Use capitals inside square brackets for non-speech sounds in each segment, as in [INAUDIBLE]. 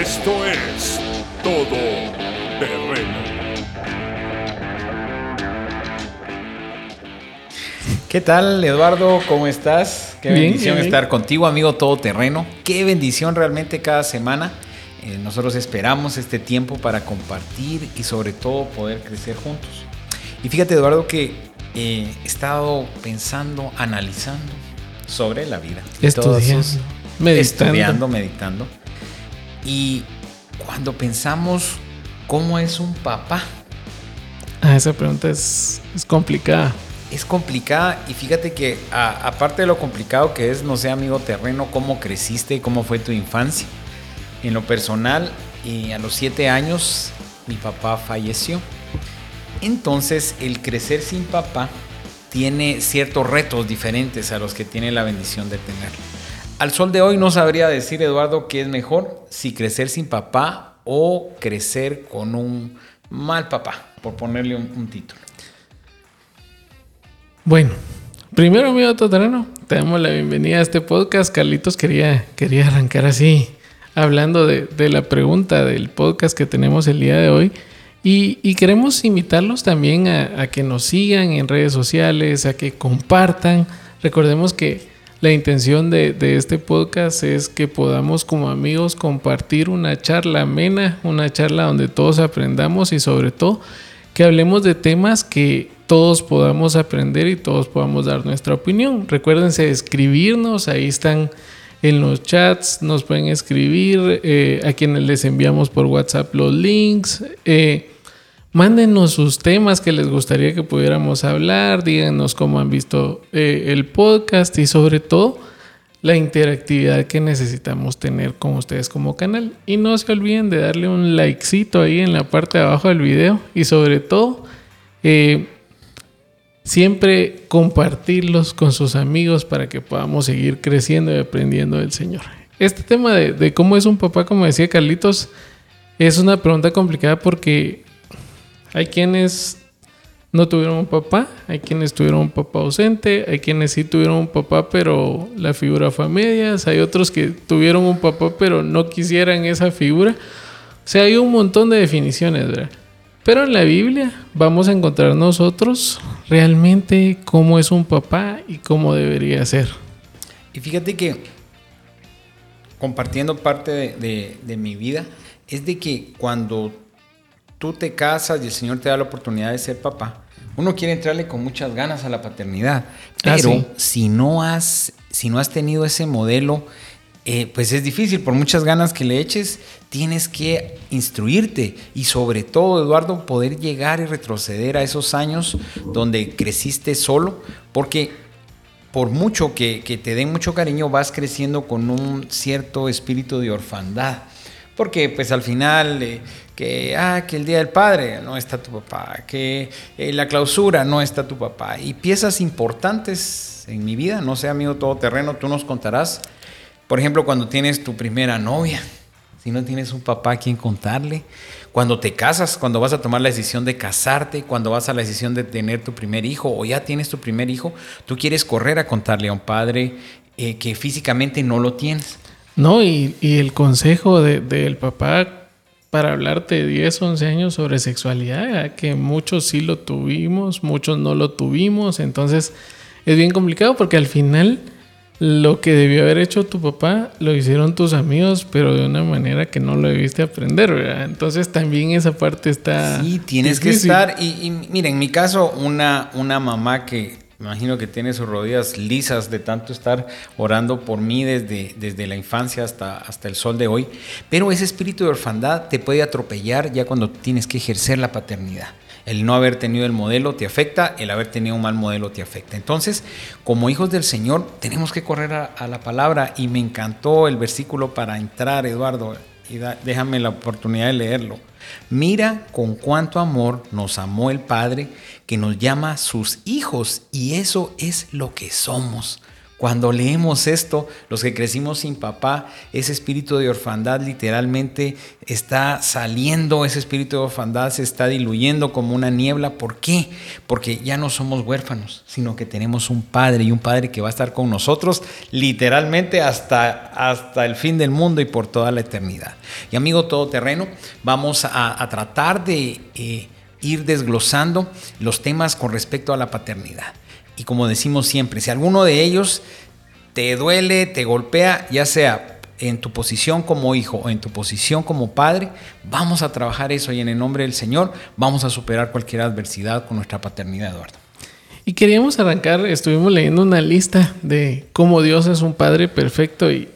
Esto es Todo Terreno. ¿Qué tal, Eduardo? ¿Cómo estás? Qué Bien, bendición bien, bien. estar contigo, amigo todoterreno. Qué bendición realmente cada semana. Eh, nosotros esperamos este tiempo para compartir y sobre todo poder crecer juntos. Y fíjate, Eduardo, que eh, he estado pensando, analizando sobre la vida. todos Estudiando, sus- meditando. Estudiando, meditando. Y cuando pensamos cómo es un papá, Ah, esa pregunta es, es complicada. es complicada y fíjate que a- aparte de lo complicado que es, no sé, amigo terreno, cómo creciste, cómo fue tu infancia. En lo personal, eh, a los siete años mi papá falleció. Entonces, el crecer sin papá tiene ciertos retos diferentes a los que tiene la bendición de tener. Al sol de hoy no sabría decir, Eduardo, qué es mejor, si crecer sin papá o crecer con un mal papá, por ponerle un- un título. Bueno, primero, amigo Toterano, te damos la bienvenida a este podcast. Carlitos quería, quería arrancar así, hablando de, la pregunta del podcast que tenemos el día de hoy. Y, queremos invitarlos también a que nos sigan en redes sociales, a que compartan. Recordemos que la intención de, este podcast es que podamos como amigos compartir una charla amena, una charla donde todos aprendamos y sobre todo que hablemos de temas que todos podamos aprender y todos podamos dar nuestra opinión. Recuérdense de escribirnos, ahí están en los chats, nos pueden escribir, eh, a quienes les enviamos por WhatsApp los links. eh, Mándenos sus temas que les gustaría que pudiéramos hablar, díganos cómo han visto eh, el podcast y sobre todo la interactividad que necesitamos tener con ustedes como canal. Y no se olviden de darle un likecito ahí en la parte de abajo del video y sobre todo eh, siempre compartirlos con sus amigos para que podamos seguir creciendo y aprendiendo del Señor. Este tema de, de cómo es un papá, como decía Carlitos, es una pregunta complicada porque hay quienes no tuvieron un papá, hay quienes tuvieron un papá ausente, hay quienes sí tuvieron un papá pero la figura fue a medias, hay otros que tuvieron un papá pero no quisieran esa figura. O sea, hay un montón de definiciones, ¿verdad? Pero en la Biblia vamos a encontrar nosotros realmente cómo es un papá y cómo debería ser. Y fíjate que compartiendo parte de, de- de mi vida, es de que cuando tú te casas y el Señor te da la oportunidad de ser papá, uno quiere entrarle con muchas ganas a la paternidad. Ah, Pero sí. si, no has, si no has tenido ese modelo, eh, pues es difícil. Por muchas ganas que le eches, tienes que instruirte y sobre todo, Eduardo, poder llegar y retroceder a esos años donde creciste solo, porque por mucho que, que te den mucho cariño, vas creciendo con un cierto espíritu de orfandad. Porque pues al final, eh, que, ah, que el Día del Padre no está tu papá, que eh, la clausura no está tu papá. Y piezas importantes en mi vida, no sé amigo todoterreno, tú nos contarás. Por ejemplo, cuando tienes tu primera novia, si no tienes un papá a quien contarle. Cuando te casas, cuando vas a tomar la decisión de casarte, cuando vas a la decisión de tener tu primer hijo o ya tienes tu primer hijo, tú quieres correr a contarle a un padre eh, que físicamente no lo tienes. No, y, y el consejo de- del papá para hablarte de 10, 11 años sobre sexualidad, que muchos sí lo tuvimos, muchos no lo tuvimos, entonces es bien complicado porque al final lo que debió haber hecho tu papá lo hicieron tus amigos, pero de una manera que no lo debiste aprender, ¿verdad? Entonces también esa parte está... Sí, tienes que estar. Y, y mira, en mi caso, una, una mamá que me imagino que tiene sus rodillas lisas de tanto estar orando por mí desde, desde la infancia hasta, hasta el sol de hoy. Pero ese espíritu de orfandad te puede atropellar ya cuando tienes que ejercer la paternidad. El no haber tenido el modelo te afecta, el haber tenido un mal modelo te afecta. Entonces, como hijos del Señor, tenemos que correr a, la palabra y me encantó el versículo para entrar, Eduardo, y déjame la oportunidad de leerlo. Mira con cuánto amor nos amó el Padre que nos llama sus hijos y eso es lo que somos. Cuando leemos esto, los que crecimos sin papá, ese espíritu de orfandad literalmente está saliendo, ese espíritu de orfandad se está diluyendo como una niebla. ¿Por qué? Porque ya no somos huérfanos, sino que tenemos un padre y un padre que va a estar con nosotros literalmente hasta, hasta el fin del mundo y por toda la eternidad. Y amigo todoterreno, vamos a, tratar de eh, ir desglosando los temas con respecto a la paternidad. Y como decimos siempre, si alguno de ellos te duele, te golpea, ya sea en tu posición como hijo o en tu posición como padre, vamos a trabajar eso y en el nombre del Señor vamos a superar cualquier adversidad con nuestra paternidad, Eduardo. Y queríamos arrancar, estuvimos leyendo una lista de cómo Dios es un Padre perfecto y,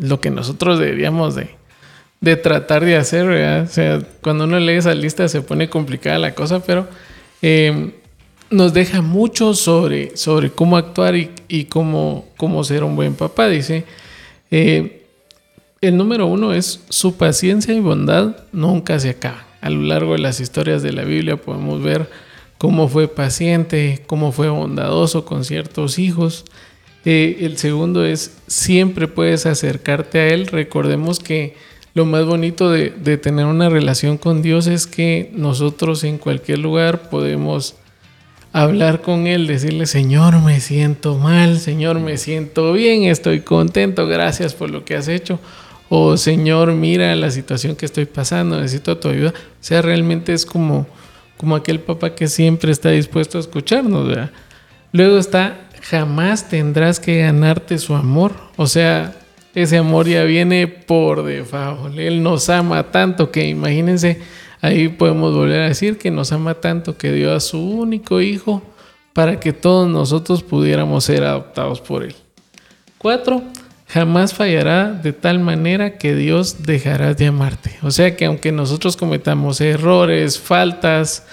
lo que nosotros deberíamos de, tratar de hacer, O sea, cuando uno lee esa lista se pone complicada la cosa, pero eh, nos deja mucho sobre, sobre cómo actuar y, cómo, cómo, ser un buen papá. Dice, eh, el número uno es su paciencia y bondad nunca se acaba. A lo largo de las historias de la Biblia podemos ver cómo fue paciente, cómo fue bondadoso con ciertos hijos. Eh, el segundo es siempre puedes acercarte a Él. Recordemos que lo más bonito de, de tener una relación con Dios es que nosotros en cualquier lugar podemos hablar con Él, decirle, Señor, me siento mal, Señor, me siento bien, estoy contento, gracias por lo que has hecho. O Señor, mira la situación que estoy pasando, necesito tu ayuda. O sea, realmente es como, como aquel papá que siempre está dispuesto a escucharnos. ¿verdad? Luego está, jamás tendrás que ganarte su amor. O sea, ese amor ya viene por default. Él nos ama tanto que imagínense Ahí podemos volver a decir que nos ama tanto que dio a su único hijo para que todos nosotros pudiéramos ser adoptados por él. Cuatro, jamás fallará de tal manera que Dios dejará de amarte. O sea que aunque nosotros cometamos errores, faltas,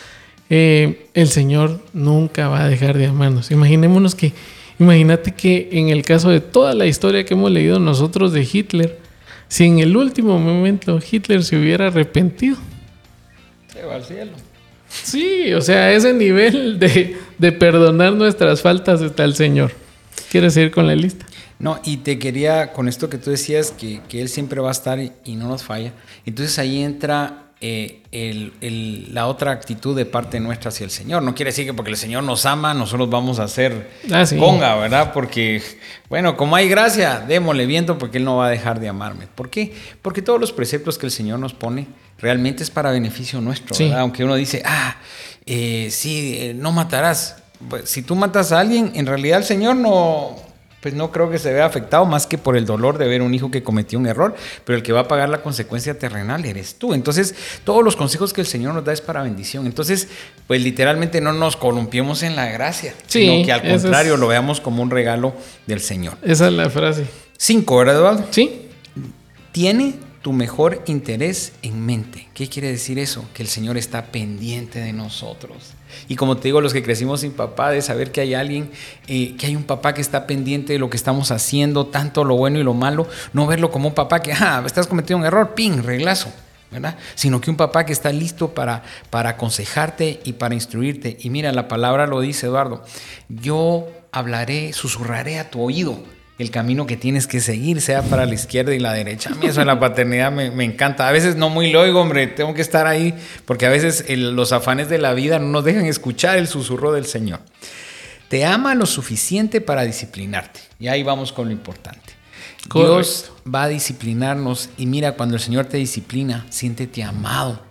eh, el Señor nunca va a dejar de amarnos. Imaginémonos que, imagínate que en el caso de toda la historia que hemos leído nosotros de Hitler, si en el último momento Hitler se hubiera arrepentido, al cielo. Sí, o sea, ese nivel de, perdonar nuestras faltas está el Señor. ¿Quieres ir con la lista? No, y te quería, con esto que tú decías, que, Él siempre va a estar y, no nos falla. Entonces ahí entra eh, la otra actitud de parte nuestra hacia el Señor. No quiere decir que porque el Señor nos ama, nosotros vamos a hacer ah, ponga, ¿verdad? Porque, bueno, como hay gracia, démosle viento porque Él no va a dejar de amarme. ¿Por qué? Porque todos los preceptos que el Señor nos pone realmente es para beneficio nuestro, Aunque uno dice, ah, eh, sí, eh, no matarás. Pues, si tú matas a alguien, en realidad el Señor no, pues no creo que se vea afectado más que por el dolor de ver un hijo que cometió un error, pero el que va a pagar la consecuencia terrenal eres tú. Entonces, todos los consejos que el Señor nos da es para bendición. Entonces, pues literalmente no nos columpiemos en la gracia, sino que al contrario lo veamos como un regalo del Señor. Esa es la frase. Cinco, ¿verdad, Eduardo? Sí. Tiene tu mejor interés en mente. ¿Qué quiere decir eso? Que el Señor está pendiente de nosotros. Y como te digo, los que crecimos sin papá, de saber que hay alguien, eh, que hay un papá que está pendiente de lo que estamos haciendo, tanto lo bueno y lo malo, no verlo como un papá que, [LAUGHS] ah, estás cometiendo un error, ping, reglazo. ¿verdad? Sino que un papá que está listo para, para aconsejarte y para instruirte. Y mira, la palabra lo dice Eduardo, yo hablaré, susurraré a tu oído el camino que tienes que seguir, sea para la izquierda y la derecha. A mí eso de la paternidad me, encanta. A veces no muy lo oigo, hombre, tengo que estar ahí, porque a veces los afanes de la vida no nos dejan escuchar el susurro del Señor. Te ama lo suficiente para disciplinarte. Y ahí vamos con lo importante. Dios va a disciplinarnos y mira, cuando el Señor te disciplina, siéntete amado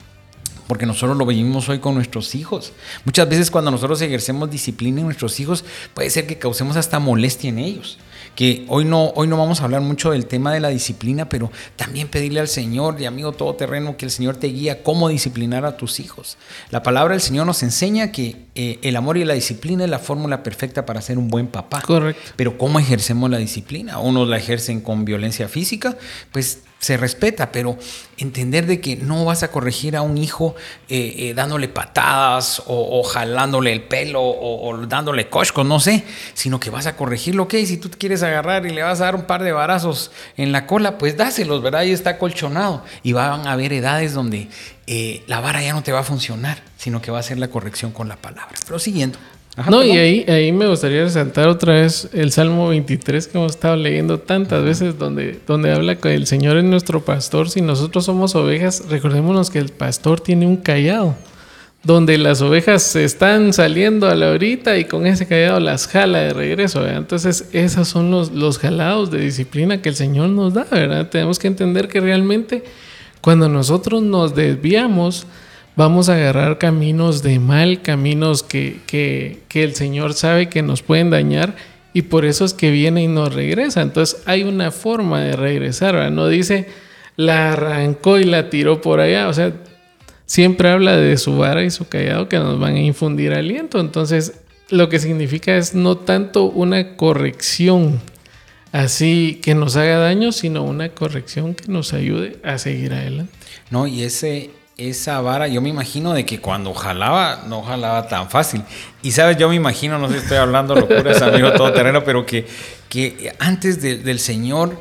porque nosotros lo vivimos hoy con nuestros hijos. Muchas veces cuando nosotros ejercemos disciplina en nuestros hijos, puede ser que causemos hasta molestia en ellos que hoy no, hoy no vamos a hablar mucho del tema de la disciplina, pero también pedirle al Señor y amigo todoterreno que el Señor te guía cómo disciplinar a tus hijos. La palabra del Señor nos enseña que eh, el amor y la disciplina es la fórmula perfecta para ser un buen papá. Correcto. Pero ¿cómo ejercemos la disciplina? Unos la ejercen con violencia física, pues se respeta, pero entender de que no vas a corregir a un hijo eh, eh, dándole patadas o, jalándole el pelo o, dándole coscos, no sé, sino que vas a corregirlo, ok, si tú te quieres agarrar y le vas a dar un par de varazos en la cola, pues dáselos, ¿verdad? Y está colchonado. Y van a haber edades donde eh, la vara ya no te va a funcionar, sino que va a ser la corrección con la palabra. Pero siguiendo. Ajá, no, y perdón. ahí, ahí me gustaría resaltar otra vez el Salmo 23 que hemos estado leyendo tantas veces, donde, donde habla que el Señor es nuestro pastor. Si nosotros somos ovejas, recordémonos que el pastor tiene un callado, donde las ovejas se están saliendo a la horita y con ese callado las jala de regreso. ¿verdad? Entonces, esos son los, los jalados de disciplina que el Señor nos da, ¿verdad? Tenemos que entender que realmente cuando nosotros nos desviamos, vamos a agarrar caminos de mal, caminos que, que, que, el Señor sabe que nos pueden dañar y por eso es que viene y nos regresa. Entonces hay una forma de regresar, ¿verdad? no dice la arrancó y la tiró por allá, o sea, siempre habla de su vara y su callado que nos van a infundir aliento. Entonces lo que significa es no tanto una corrección así que nos haga daño, sino una corrección que nos ayude a seguir adelante. No, y ese, esa vara, yo me imagino de que cuando jalaba, no jalaba tan fácil. Y sabes, yo me imagino, no sé estoy hablando locuras, amigo todoterreno, pero que, que antes de, del Señor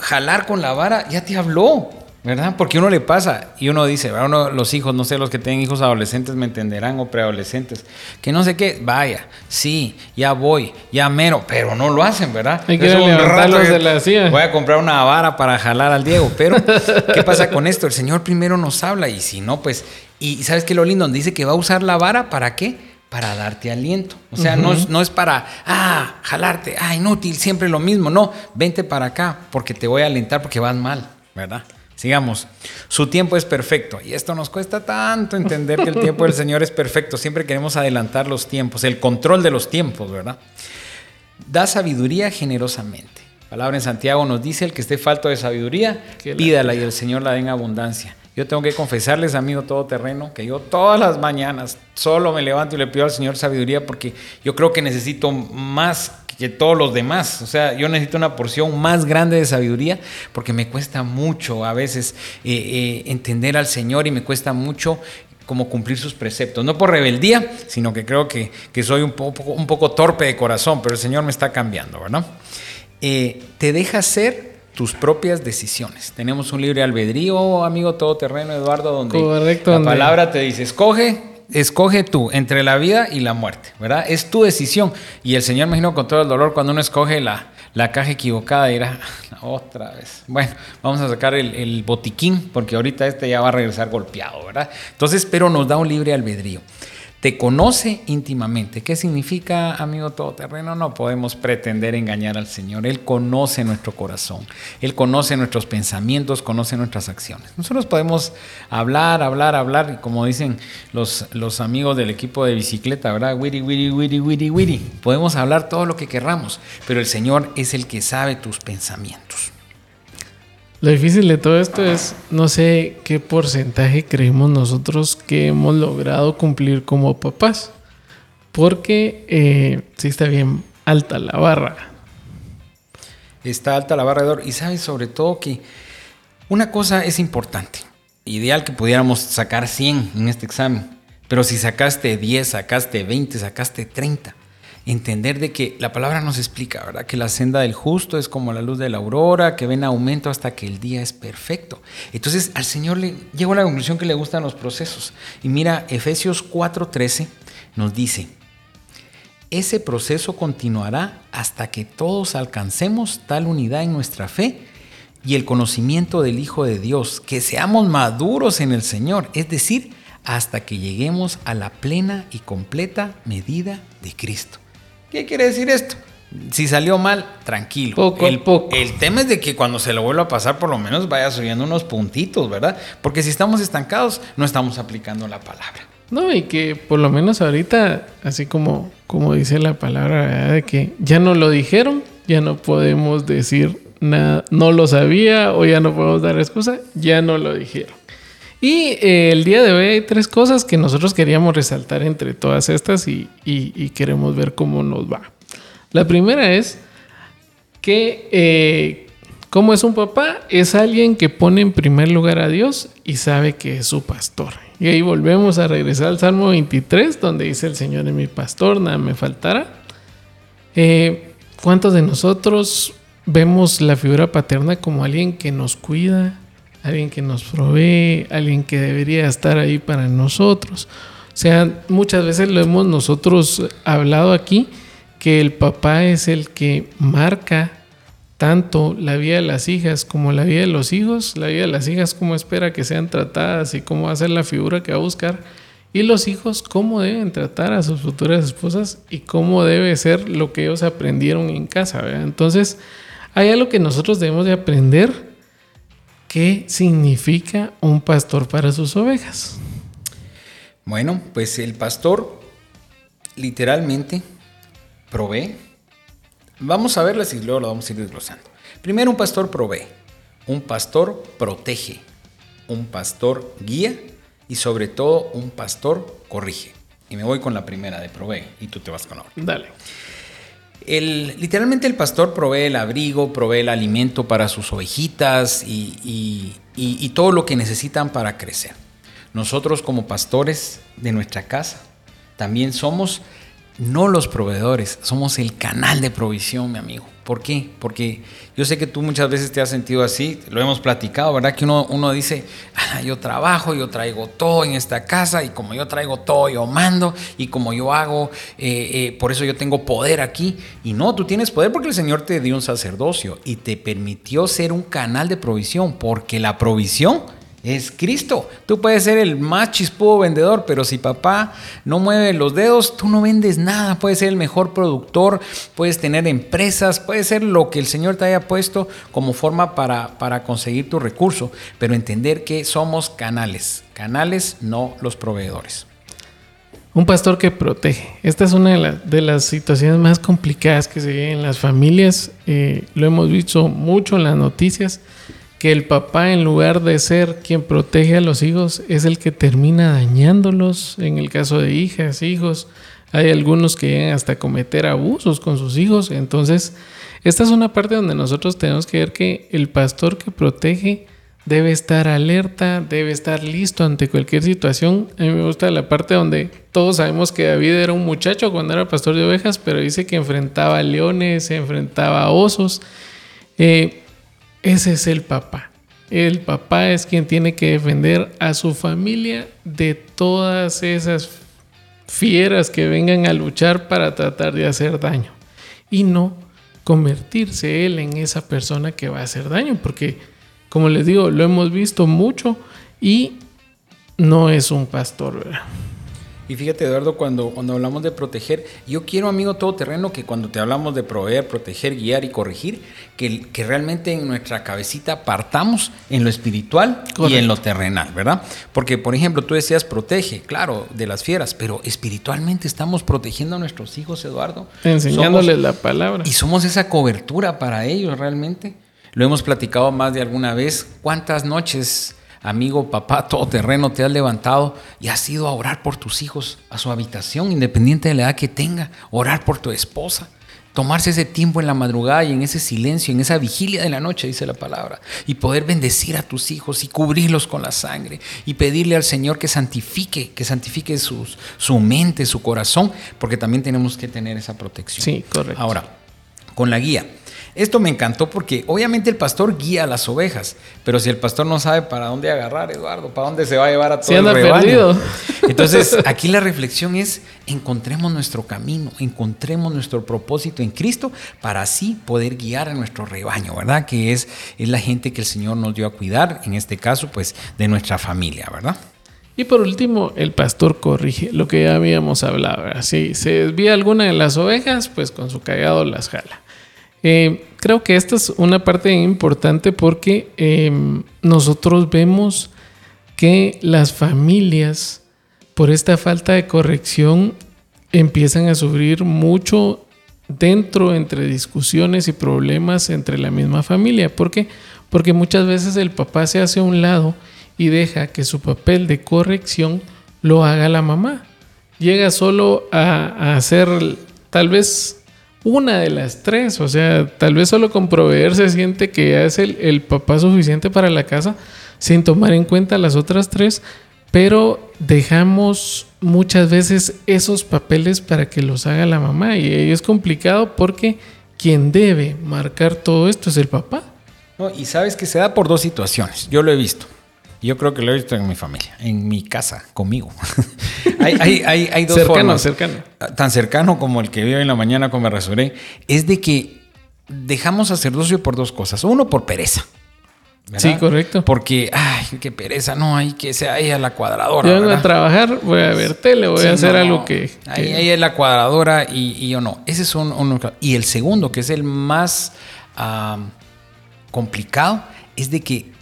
jalar con la vara, ya te habló. ¿Verdad? Porque uno le pasa y uno dice, uno, los hijos, no sé, los que tienen hijos adolescentes me entenderán o preadolescentes, que no sé qué, vaya, sí, ya voy, ya mero, pero no lo hacen, ¿verdad? Hay que levantarlos de la silla. Voy a comprar una vara para jalar al Diego, pero [LAUGHS] ¿qué pasa con esto? El Señor primero nos habla y si no, pues, y ¿sabes qué lo lindo? Dice que va a usar la vara para qué? Para darte aliento. O sea, uh -huh. no, es, no es para, ah, jalarte, ah, inútil, siempre lo mismo. No, vente para acá porque te voy a alentar porque vas mal, ¿verdad? Sigamos. Su tiempo es perfecto. Y esto nos cuesta tanto entender que el tiempo del Señor es perfecto. Siempre queremos adelantar los tiempos, el control de los tiempos, ¿verdad? Da sabiduría generosamente. Palabra en Santiago nos dice, el que esté falto de sabiduría, pídala y el Señor la dé en abundancia. Yo tengo que confesarles, amigo todoterreno, que yo todas las mañanas solo me levanto y le pido al Señor sabiduría porque yo creo que necesito más que todos los demás. O sea, yo necesito una porción más grande de sabiduría porque me cuesta mucho a veces eh, eh, entender al Señor y me cuesta mucho como cumplir sus preceptos. No por rebeldía, sino que creo que, que soy un poco, un poco torpe de corazón, pero el Señor me está cambiando, ¿verdad? Eh, te deja ser tus propias decisiones. Tenemos un libre albedrío, amigo todoterreno, Eduardo, donde Correcto, la palabra te dice, escoge, escoge tú entre la vida y la muerte, ¿verdad? Es tu decisión. Y el Señor, me imagino, con todo el dolor, cuando uno escoge la, la caja equivocada, dirá, [LAUGHS] otra vez. Bueno, vamos a sacar el, el, botiquín, porque ahorita este ya va a regresar golpeado, ¿verdad? Entonces, pero nos da un libre albedrío. Te conoce íntimamente. ¿Qué significa, amigo todoterreno? No podemos pretender engañar al Señor. Él conoce nuestro corazón. Él conoce nuestros pensamientos, conoce nuestras acciones. Nosotros podemos hablar, hablar, hablar, y como dicen los, los amigos del equipo de bicicleta, ¿verdad? Wiri, wiri, wiri, wiri, wiri. Podemos hablar todo lo que querramos, pero el Señor es el que sabe tus pensamientos. Lo difícil de todo esto es, no sé qué porcentaje creemos nosotros que hemos logrado cumplir como papás. Porque eh, sí está bien alta la barra. Está alta la barra de. Y sabes sobre todo que una cosa es importante. Ideal que pudiéramos sacar 100 en este examen. Pero si sacaste 10, sacaste 20, sacaste 30 entender de que la palabra nos explica, ¿verdad? Que la senda del justo es como la luz de la aurora, que ven aumento hasta que el día es perfecto. Entonces al Señor le llegó a la conclusión que le gustan los procesos. Y mira, Efesios 4:13 nos dice, ese proceso continuará hasta que todos alcancemos tal unidad en nuestra fe y el conocimiento del Hijo de Dios, que seamos maduros en el Señor, es decir, hasta que lleguemos a la plena y completa medida de Cristo. ¿Qué quiere decir esto? Si salió mal, tranquilo. Poco el, a poco. el tema es de que cuando se lo vuelva a pasar, por lo menos vaya subiendo unos puntitos, ¿verdad? Porque si estamos estancados, no estamos aplicando la palabra. No, y que por lo menos ahorita, así como, como dice la palabra, ¿verdad? de que ya no lo dijeron, ya no podemos decir nada, no lo sabía o ya no podemos dar excusa, ya no lo dijeron. Y eh, el día de hoy hay tres cosas que nosotros queríamos resaltar entre todas estas y, y, queremos ver cómo nos va. La primera es que, eh, como es un papá, es alguien que pone en primer lugar a Dios y sabe que es su pastor. Y ahí volvemos a regresar al Salmo 23, donde dice el Señor es mi pastor, nada me faltará. Eh, ¿Cuántos de nosotros vemos la figura paterna como alguien que nos cuida, alguien que nos provee, alguien que debería estar ahí para nosotros. sea, muchas veces lo hemos nosotros hablado aquí, que el papá es el que marca tanto la vida de las hijas como la vida de los hijos, la vida de las hijas cómo espera que sean tratadas y cómo va a ser la figura que va a buscar, y los hijos cómo deben tratar a sus futuras esposas y cómo debe ser lo que ellos aprendieron en casa. Entonces, hay algo que nosotros debemos de aprender, qué significa un pastor para sus ovejas. Bueno, pues el pastor literalmente provee Vamos a verlas y luego lo vamos a ir desglosando. Primero, un pastor provee, un pastor protege, un pastor guía y sobre todo un pastor corrige. Y me voy con la primera de provee y tú te vas con otra. Dale. El, literalmente el pastor provee el abrigo, provee el alimento para sus ovejitas y, y todo lo que necesitan para crecer. Nosotros como pastores de nuestra casa también somos no los proveedores, somos el canal de provisión, mi amigo. ¿Por qué? Porque yo sé que tú muchas veces te has sentido así, lo hemos platicado, ¿verdad? Que uno, uno dice, ah, yo trabajo, yo traigo todo en esta casa y como yo traigo todo, yo mando y como yo hago, eh, eh, por eso yo tengo poder aquí. Y no, tú tienes poder porque el Señor te dio un sacerdocio y te permitió ser un canal de provisión, porque la provisión es Cristo. Tú puedes ser el más chispudo vendedor, pero si papá no mueve los dedos, tú no vendes nada. Puedes ser el mejor productor, puedes tener empresas, puedes ser lo que el Señor te haya puesto como forma para, para conseguir tu recurso, pero entender que somos canales, canales, no los proveedores. Un pastor que protege. Esta es una de, las situaciones más complicadas que se viven en las familias. Eh, lo hemos visto mucho en las noticias que el papá en lugar de ser quien protege a los hijos es el que termina dañándolos en el caso de hijas, hijos. Hay algunos que llegan hasta cometer abusos con sus hijos. Entonces, esta es una parte donde nosotros tenemos que ver que el pastor que protege debe estar alerta, debe estar listo ante cualquier situación. A mí me gusta la parte donde todos sabemos que David era un muchacho cuando era pastor de ovejas, pero dice que enfrentaba leones, se enfrentaba a osos. Eh, ese es el papá. El papá es quien tiene que defender a su familia de todas esas fieras que vengan a luchar para tratar de hacer daño. Y no convertirse él en esa persona que va a hacer daño. Porque, como les digo, lo hemos visto mucho y no es un pastor, ¿verdad? Y fíjate, Eduardo, cuando, cuando hablamos de proteger, yo quiero, amigo todoterreno, que cuando te hablamos de proveer, proteger, guiar y corregir, que, que realmente en nuestra cabecita partamos en lo espiritual y en lo terrenal, ¿verdad? Porque, por ejemplo, tú decías protege, claro, de las fieras, pero espiritualmente estamos protegiendo a nuestros hijos, Eduardo. Enseñándoles la palabra. Y somos esa cobertura para ellos realmente. Lo hemos platicado más de alguna vez. ¿Cuántas noches amigo, papá, todoterreno, te has levantado y has ido a orar por tus hijos a su habitación, independiente de la edad que tenga, orar por tu esposa. Tomarse ese tiempo en la madrugada y en ese silencio, en esa vigilia de la noche, dice la palabra, y poder bendecir a tus hijos y cubrirlos con la sangre y pedirle al Señor que santifique, que santifique sus, su mente, su corazón, porque también tenemos que tener esa protección. Sí, correcto. Ahora, con la guía. Esto me encantó porque obviamente el pastor guía a las ovejas, pero si el pastor no sabe para dónde agarrar, Eduardo, para dónde se va a llevar a todo el rebaño. Perdido. Entonces, aquí la reflexión es encontremos nuestro camino, encontremos nuestro propósito en Cristo para así poder guiar a nuestro rebaño, ¿verdad? Que es, es la gente que el Señor nos dio a cuidar, en este caso, pues, de nuestra familia, ¿verdad? Y por último, el pastor corrige lo que ya habíamos hablado. Si se desvía alguna de las ovejas, pues con su callado las jala. Eh, creo que esta es una parte importante porque em, nosotros vemos que las familias, por esta falta de corrección, empiezan a sufrir mucho dentro entre discusiones y problemas entre la misma familia. ¿Por qué? Porque muchas veces el papá se hace a un lado y deja que su papel de corrección lo haga la mamá. Llega solo a, a hacer tal vez una de las tres. O sea, tal vez solo con proveer se siente que ya es el, papá suficiente para la casa sin tomar en cuenta las otras tres, pero dejamos muchas veces esos papeles para que los haga la mamá y es complicado porque quien debe marcar todo esto es el papá. No, y sabes que se da por dos situaciones, yo lo he visto. Yo creo que lo he visto en mi familia, en mi casa, conmigo. [LAUGHS] hay, hay, hay, hay, dos cercano, formas. cercano. Tan cercano como el que vi hoy en la mañana cuando me resuré. Es de que dejamos sacerdocio por dos cosas. Uno, por pereza. ¿verdad? Sí, correcto. Porque, ay, qué pereza, no, hay que sea ella la cuadradora. Yo vengo a trabajar, voy a ver tele, voy Sí, a hacer no, algo que... Ahí, que- ahí es la cuadradora y, y yo no. Ese es un, uno. Y el segundo, que es el más ah, complicado, es de que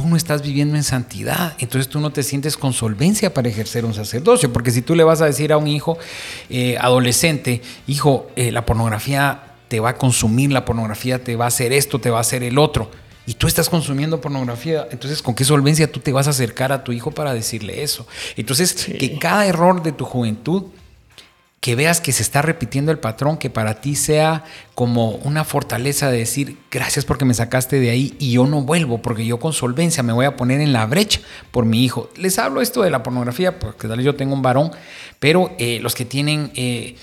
tú no estás viviendo en santidad. Entonces tú no te sientes con solvencia para ejercer un sacerdocio. Porque si tú le vas a decir a un hijo eh, adolescente, hijo, eh, la pornografía te va a consumir, la pornografía te va a hacer esto, te va a hacer el otro. Y tú estás consumiendo pornografía, entonces ¿con qué solvencia tú te vas a acercar a tu hijo para decirle eso? Entonces, Sí. que cada error de tu juventud que veas que se está repitiendo el patrón, que para ti sea como una fortaleza de decir, gracias porque me sacaste de ahí y yo no vuelvo, porque yo con solvencia me voy a poner en la brecha por mi hijo. Les hablo esto de la pornografía, porque tal vez yo tengo un varón, pero eh, los que tienen eh,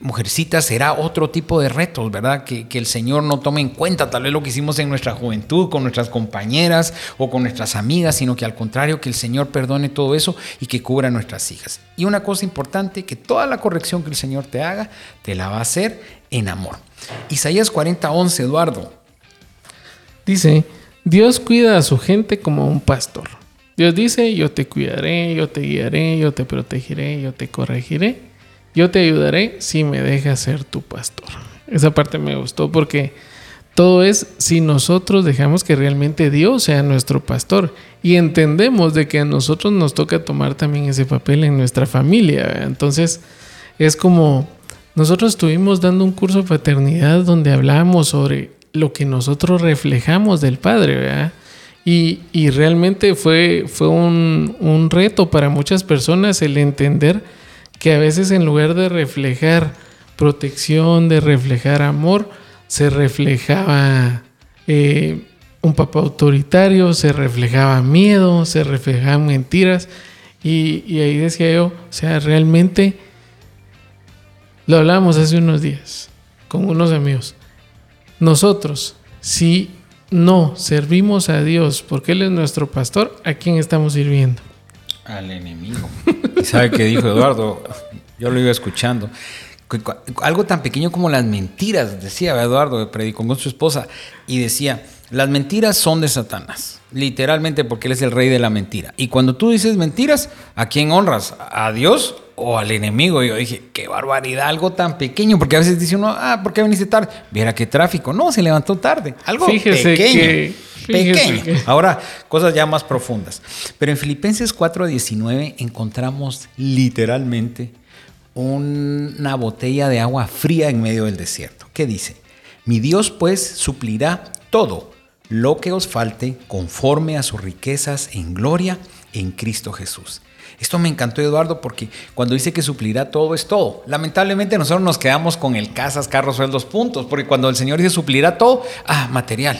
mujercitas será otro tipo de retos, ¿verdad? Que, el Señor no tome en cuenta tal vez lo que hicimos en nuestra juventud, con nuestras compañeras o con nuestras amigas, sino que al contrario, que el Señor perdone todo eso y que cubra a nuestras hijas. Y una cosa importante, que toda la corrección que el Señor te haga, te la va a hacer en amor. Isaías 40, 11, Eduardo. Dice, Dios cuida a su gente como un pastor. Dios dice, yo te cuidaré, yo te guiaré, yo te protegeré, yo te corregiré, yo te ayudaré si me dejas ser tu pastor. Esa parte me gustó porque todo es si nosotros dejamos que realmente Dios sea nuestro pastor y entendemos de que a nosotros nos toca tomar también ese papel en nuestra familia. Entonces es como nosotros estuvimos dando un curso de paternidad donde hablábamos sobre lo que nosotros reflejamos del Padre. Y, y realmente fue, fue un, un reto para muchas personas el entender que a veces en lugar de reflejar protección, de reflejar amor, se reflejaba eh, un papá autoritario, se reflejaba miedo, se reflejaban mentiras. Y, y ahí decía yo, o sea, realmente lo hablábamos hace unos días con unos amigos. Nosotros, si no servimos a Dios porque Él es nuestro pastor, ¿a quién estamos sirviendo? Al enemigo. ¿Y sabe qué dijo Eduardo? Yo lo iba escuchando. Cu- cu- Algo tan pequeño como las mentiras, decía Eduardo, predicó con su esposa, y decía, las mentiras son de Satanás, literalmente porque él es el rey de la mentira. Y cuando tú dices mentiras, ¿a quién honras? ¿A Dios o al enemigo? Y yo dije, qué barbaridad, algo tan pequeño, porque a veces dice uno, ah, ¿por qué viniste tarde? Viera qué tráfico. No, se levantó tarde. Algo Fíjese pequeño. que- pequeño. que- Ahora, cosas ya más profundas. Pero en Filipenses 4:19 encontramos literalmente una botella de agua fría en medio del desierto. ¿Qué dice? Mi Dios pues suplirá todo lo que os falte conforme a sus riquezas en gloria en Cristo Jesús. Esto me encantó, Eduardo, porque cuando dice que suplirá todo es todo. Lamentablemente nosotros nos quedamos con el casas, carros, sueldos, puntos, porque cuando el Señor dice suplirá todo, ah, material.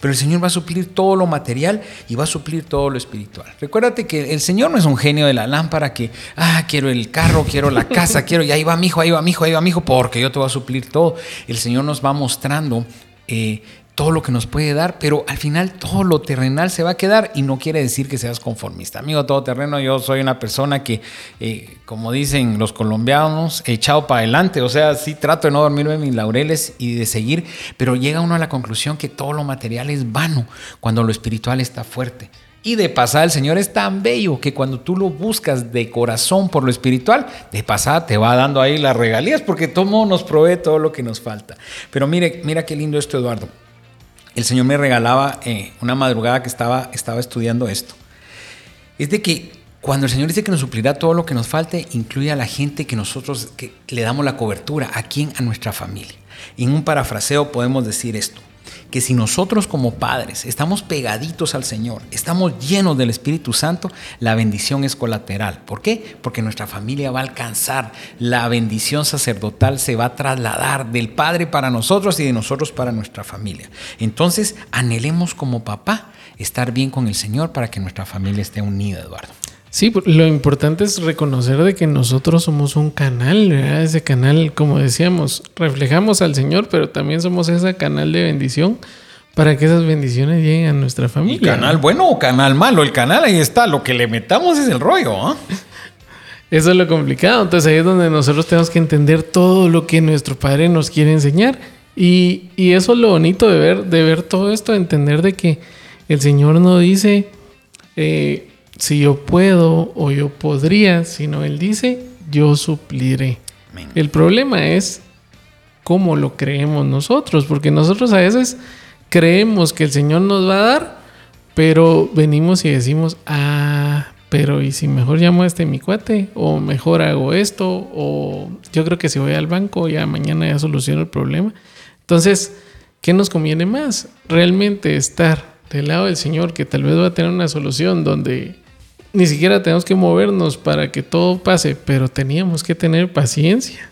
Pero el Señor va a suplir todo lo material y va a suplir todo lo espiritual. Recuérdate que el Señor no es un genio de la lámpara que, ah, quiero el carro, quiero la casa, [LAUGHS] quiero, y ahí va mi hijo, ahí va mi hijo, ahí va mi hijo, porque yo te voy a suplir todo. El Señor nos va mostrando eh, todo lo que nos puede dar, pero al final todo lo terrenal se va a quedar y no quiere decir que seas conformista. Amigo todoterreno, yo soy una persona que, eh, como dicen los colombianos, echado para adelante, o sea, sí trato de no dormirme en mis laureles y de seguir, pero llega uno a la conclusión que todo lo material es vano cuando lo espiritual está fuerte. Y de pasada el Señor es tan bello que cuando tú lo buscas de corazón por lo espiritual, de pasada te va dando ahí las regalías porque todo nos provee todo lo que nos falta. Pero mire, mira qué lindo esto, Eduardo el Señor me regalaba eh, una madrugada que estaba, estudiando esto. Es de que cuando el Señor dice que nos suplirá todo lo que nos falte, incluye a la gente que nosotros que le damos la cobertura. ¿A quién? A nuestra familia. En un parafraseo podemos decir esto, que si nosotros como padres estamos pegaditos al Señor, estamos llenos del Espíritu Santo, la bendición es colateral. ¿Por qué? Porque nuestra familia va a alcanzar, la bendición sacerdotal se va a trasladar del Padre para nosotros y de nosotros para nuestra familia. Entonces, anhelemos como papá estar bien con el Señor para que nuestra familia esté unida, Eduardo. Sí, lo importante es reconocer de que nosotros somos un canal, ¿verdad? Ese canal, como decíamos, reflejamos al Señor, pero también somos ese canal de bendición para que esas bendiciones lleguen a nuestra ¿Y familia. canal bueno o canal malo? El canal ahí está. Lo que le metamos es el rollo, ¿ah? [LAUGHS] Eso es lo complicado. Entonces ahí es donde nosotros tenemos que entender todo lo que nuestro padre nos quiere enseñar. Y, y eso es lo bonito de ver, de ver todo esto, entender de que el Señor no dice eh, si yo puedo o yo podría, sino Él dice yo supliré. Amén. El problema es cómo lo creemos nosotros, porque nosotros a veces creemos que el Señor nos va a dar, pero venimos y decimos, ah, pero ¿y si mejor llamo a este mi cuate? O mejor hago esto, o yo creo que si voy al banco ya mañana ya soluciono el problema. Entonces, ¿qué nos conviene más? Realmente estar del lado del Señor, que tal vez va a tener una solución donde ni siquiera tenemos que movernos para que todo pase, pero teníamos que tener paciencia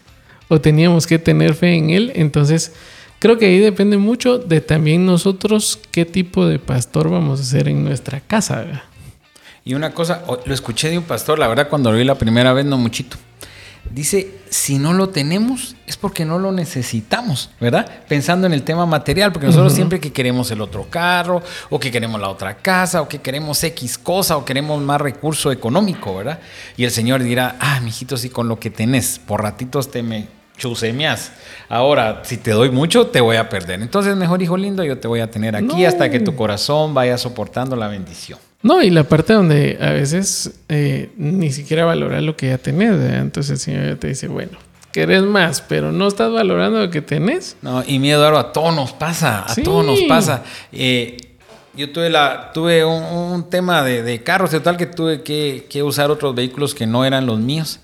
o teníamos que tener fe en Él. Entonces, creo que ahí depende mucho de también nosotros qué tipo de pastor vamos a ser en nuestra casa. Y una cosa, lo escuché de un pastor, la verdad, cuando lo vi la primera vez, no muchito. Dice, si no lo tenemos es porque no lo necesitamos, ¿verdad? Pensando en el tema material, porque nosotros siempre que queremos el otro carro, o que queremos la otra casa, o que queremos X cosa, o queremos más recurso económico, ¿verdad? Y el Señor dirá, ah, mijito, sí, con lo que tenés, por ratitos te me chusemeas. Ahora, si te doy mucho, te voy a perder. Entonces, mejor hijo lindo, yo te voy a tener aquí No. hasta que tu corazón vaya soportando la bendición. No, y la parte donde a veces eh, ni siquiera valorar lo que ya tenés. Entonces el Señor ya te dice, bueno, querés más, pero no estás valorando lo que tenés. No, y mi Eduardo, a todos nos pasa, a Sí. todos nos pasa. Eh, yo tuve, la, tuve un, un tema de, de carros, de tal que tuve que, que usar otros vehículos que no eran los míos.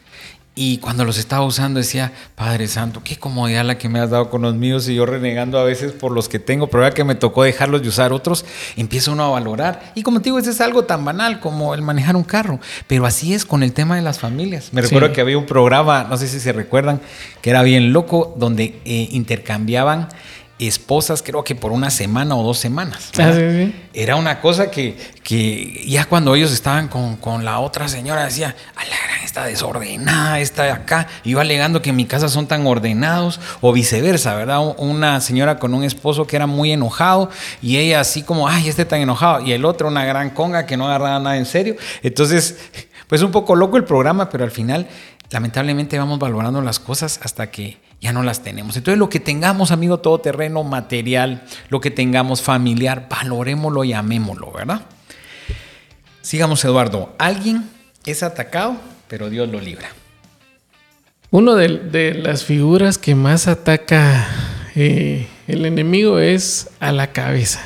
Y cuando los estaba usando decía, Padre Santo, qué comodidad la que me has dado con los míos y yo renegando a veces por los que tengo, pero ya que me tocó dejarlos de usar otros, empieza uno a valorar. Y como te digo, eso es algo tan banal como el manejar un carro, pero así es con el tema de las familias. Me Sí. recuerdo que había un programa, no sé si se recuerdan, que era bien loco, donde eh, intercambiaban esposas, creo que por una semana o dos semanas. Ah, sí, sí. Era una cosa que, que ya cuando ellos estaban con, con la otra señora decía, a la gran, está desordenada, está de acá. Iba alegando que en mi casa son tan ordenados o viceversa, ¿verdad? Una señora con un esposo que era muy enojado y ella así como, ay, este tan enojado. Y el otro una gran conga que no agarraba nada en serio. Entonces, pues un poco loco el programa, pero al final lamentablemente vamos valorando las cosas hasta que ya no las tenemos. Entonces lo que tengamos, amigo todoterreno, material, lo que tengamos familiar, valorémoslo y amémoslo, ¿verdad? Sigamos, Eduardo. Alguien es atacado, pero Dios lo libra. Uno de, las figuras que más ataca eh, el enemigo es a la cabeza.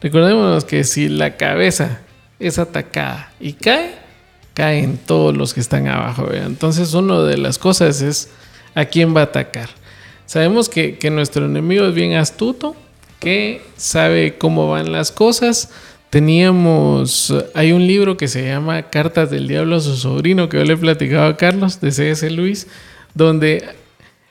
Recordémonos que si la cabeza es atacada y cae, caen todos los que están abajo. Entonces, una de las cosas es a quién va a atacar. Sabemos que, que nuestro enemigo es bien astuto, que sabe cómo van las cosas. Teníamos, hay un libro que se llama Cartas del Diablo a su sobrino, que yo le he platicado a Carlos, de C.S. Luis, donde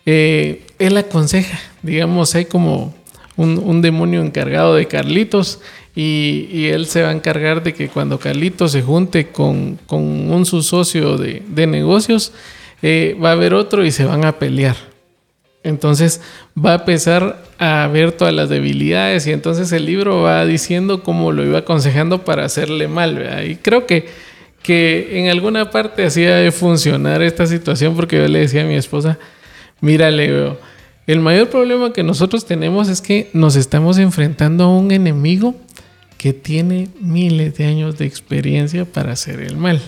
eh, él aconseja, digamos, hay como un, un demonio encargado de Carlitos y, y él se va a encargar de que cuando Carlitos se junte con, con un su socio de, de negocios, eh, va a haber otro y se van a pelear. Entonces va a empezar a ver todas las debilidades y entonces el libro va diciendo cómo lo iba aconsejando para hacerle mal. Y creo que, que en alguna parte hacía de funcionar esta situación porque yo le decía a mi esposa, mira Leo, el mayor problema que nosotros tenemos es que nos estamos enfrentando a un enemigo que tiene miles de años de experiencia para hacer el mal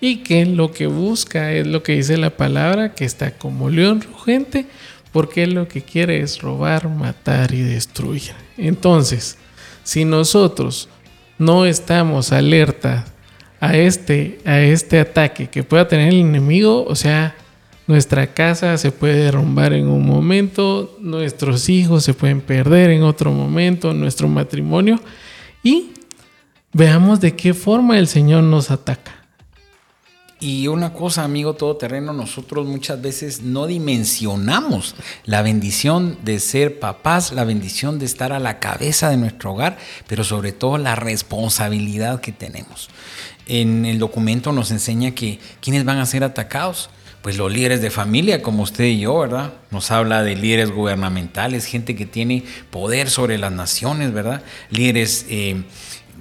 y que lo que busca es lo que dice la palabra, que está como león rugente, porque lo que quiere es robar, matar y destruir. Entonces, si nosotros no estamos alerta a este, a este ataque que pueda tener el enemigo, o sea, nuestra casa se puede derrumbar en un momento, nuestros hijos se pueden perder en otro momento, nuestro matrimonio, y veamos de qué forma el Señor nos ataca. Y una cosa, amigo todoterreno, nosotros muchas veces no dimensionamos la bendición de ser papás, la bendición de estar a la cabeza de nuestro hogar, pero sobre todo la responsabilidad que tenemos. En el documento nos enseña que quienes van a ser atacados, pues los líderes de familia como usted y yo, ¿verdad? Nos habla de líderes gubernamentales, gente que tiene poder sobre las naciones, ¿verdad? Líderes eh,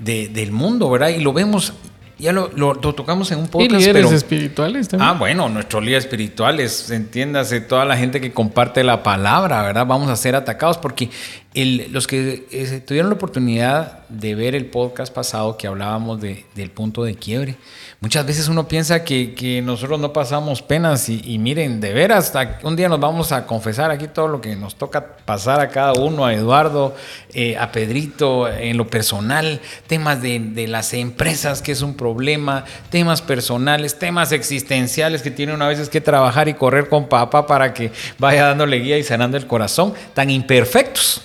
del mundo, ¿verdad? Y lo vemos ya lo, tocamos en un podcast. Y líderes espirituales también. Ah, bueno, nuestros líderes espirituales, entiéndase, toda la gente que comparte la palabra, ¿verdad? Vamos a ser atacados porque los que eh, tuvieron la oportunidad de ver el podcast pasado que hablábamos de, del punto de quiebre, muchas veces uno piensa que, nosotros no pasamos penas y, miren, de veras, un día nos vamos a confesar aquí todo lo que nos toca pasar a cada uno, a Eduardo, eh, a Pedrito, en lo personal, temas de, de, las empresas, que es un problema, temas personales, temas existenciales que tiene uno a veces que trabajar y correr con papá para que vaya dándole guía y sanando el corazón, tan imperfectos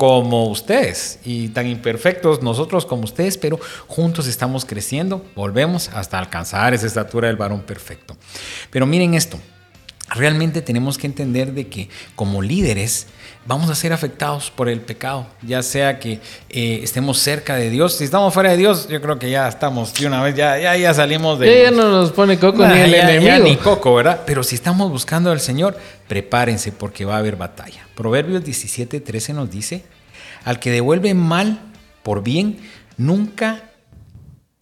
como ustedes y tan imperfectos nosotros como ustedes, pero juntos estamos creciendo, volvemos hasta alcanzar esa estatura del varón perfecto. Pero miren esto, realmente tenemos que entender de que como líderes vamos a ser afectados por el pecado, ya sea que eh, estemos cerca de Dios. Si estamos fuera de Dios, yo creo que ya estamos de una vez, ya, ya, ya salimos de... Ya, no nos pone coco ni el enemigo. ni coco, ¿verdad? Pero si estamos buscando al Señor, prepárense porque va a haber batalla. Proverbios 17, 13 nos dice, al que devuelve mal por bien, nunca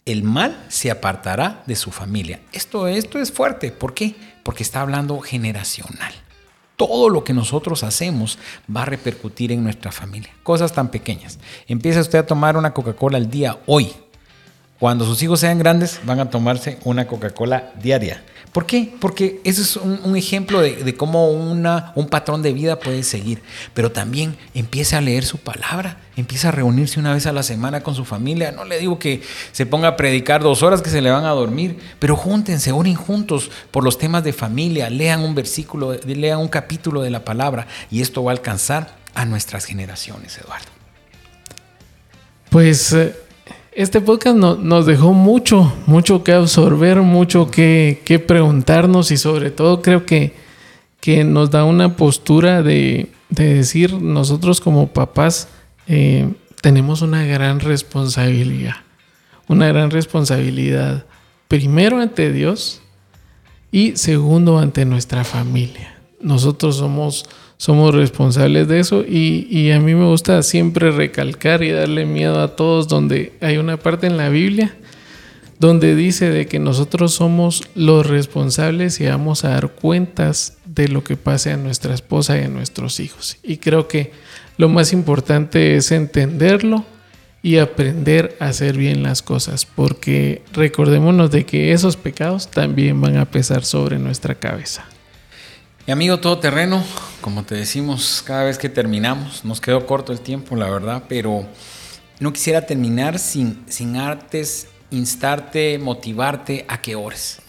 el mal se apartará de su familia. Esto, esto es fuerte. ¿Por qué? Porque está hablando generacional. Todo lo que nosotros hacemos va a repercutir en nuestra familia. Cosas tan pequeñas. Empieza usted a tomar una Coca-Cola al día hoy. Cuando sus hijos sean grandes, van a tomarse una Coca-Cola diaria. ¿Por qué? Porque ese es un, ejemplo de, cómo una, un patrón de vida puede seguir. Pero también empieza a leer su palabra, empieza a reunirse una vez a la semana con su familia. No le digo que se ponga a predicar dos horas que se le van a dormir, pero júntense, oren juntos por los temas de familia, lean un versículo, lean un capítulo de la palabra y esto va a alcanzar a nuestras generaciones, Eduardo. Pues... Eh, este podcast nos dejó mucho, mucho que absorber, mucho que, preguntarnos y sobre todo creo que, que nos da una postura de, decir nosotros como papás eh, tenemos una gran responsabilidad, una gran responsabilidad primero ante Dios y segundo ante nuestra familia. Nosotros somos somos responsables de eso y, a mí me gusta siempre recalcar y darle miedo a todos donde hay una parte en la Biblia donde dice de que nosotros somos los responsables y vamos a dar cuentas de lo que pase a nuestra esposa y a nuestros hijos. Y creo que lo más importante es entenderlo y aprender a hacer bien las cosas, porque recordémonos de que esos pecados también van a pesar sobre nuestra cabeza. Mi amigo todoterreno, como te decimos cada vez que terminamos, nos quedó corto el tiempo, la verdad, pero no quisiera terminar sin, sin artes, instarte, motivarte a que ores.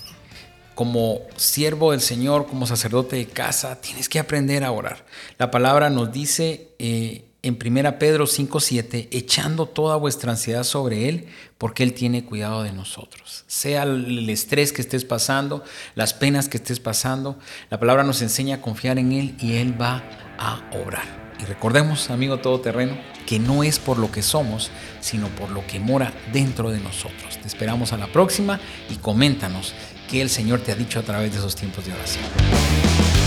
Como siervo del Señor, como sacerdote de casa, tienes que aprender a orar. La palabra nos dice eh, en 1 Pedro 5:7, echando toda vuestra ansiedad sobre Él, porque Él tiene cuidado de nosotros. Sea el estrés que estés pasando, las penas que estés pasando, la palabra nos enseña a confiar en Él y Él va a obrar. Y recordemos, amigo todoterreno, que no es por lo que somos, sino por lo que mora dentro de nosotros. Te esperamos a la próxima y coméntanos qué el Señor te ha dicho a través de esos tiempos de oración.